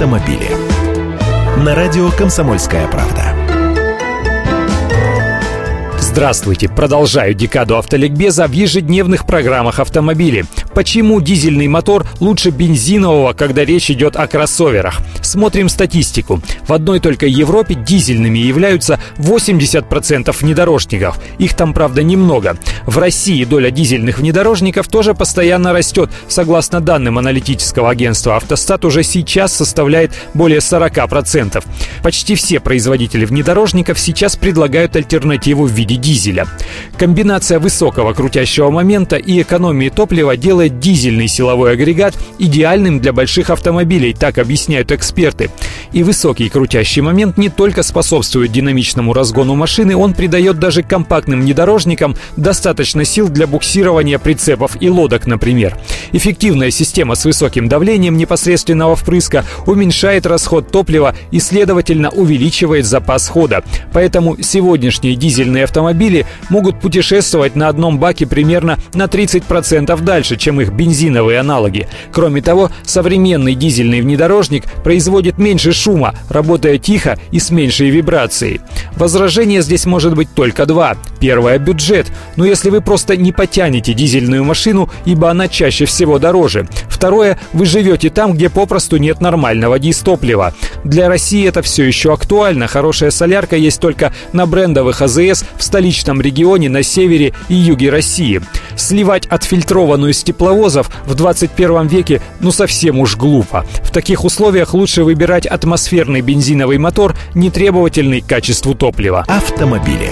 автомобили. На радио «Комсомольская правда». Здравствуйте! Продолжаю декаду автоликбеза в ежедневных программах автомобилей. Почему дизельный мотор лучше бензинового, когда речь идет о кроссоверах? Смотрим статистику. В одной только Европе дизельными являются 80% внедорожников. Их там, правда, немного. В России доля дизельных внедорожников тоже постоянно растет. Согласно данным аналитического агентства «Автостат», уже сейчас составляет более 40%. Почти все производители внедорожников сейчас предлагают альтернативу в виде дизеля. Комбинация высокого крутящего момента и экономии топлива делает делает дизельный силовой агрегат идеальным для больших автомобилей, так объясняют эксперты. И высокий крутящий момент не только способствует динамичному разгону машины, он придает даже компактным внедорожникам достаточно сил для буксирования прицепов и лодок, например. Эффективная система с высоким давлением непосредственного впрыска уменьшает расход топлива и, следовательно, увеличивает запас хода. Поэтому сегодняшние дизельные автомобили могут путешествовать на одном баке примерно на 30% дальше, чем их бензиновые аналоги. Кроме того, современный дизельный внедорожник производит меньше шума, работая тихо и с меньшей вибрацией. Возражение здесь может быть только два. Первое – бюджет. Но если вы просто не потянете дизельную машину, ибо она чаще всего дороже. Второе – вы живете там, где попросту нет нормального дистоплива. Для России это все еще актуально. Хорошая солярка есть только на брендовых АЗС в столичном регионе, на севере и юге России. Сливать отфильтрованную с тепловозов в 21 веке ну совсем уж глупо. В таких условиях лучше выбирать атмосферный бензиновый мотор, не требовательный к качеству топлива. Автомобили.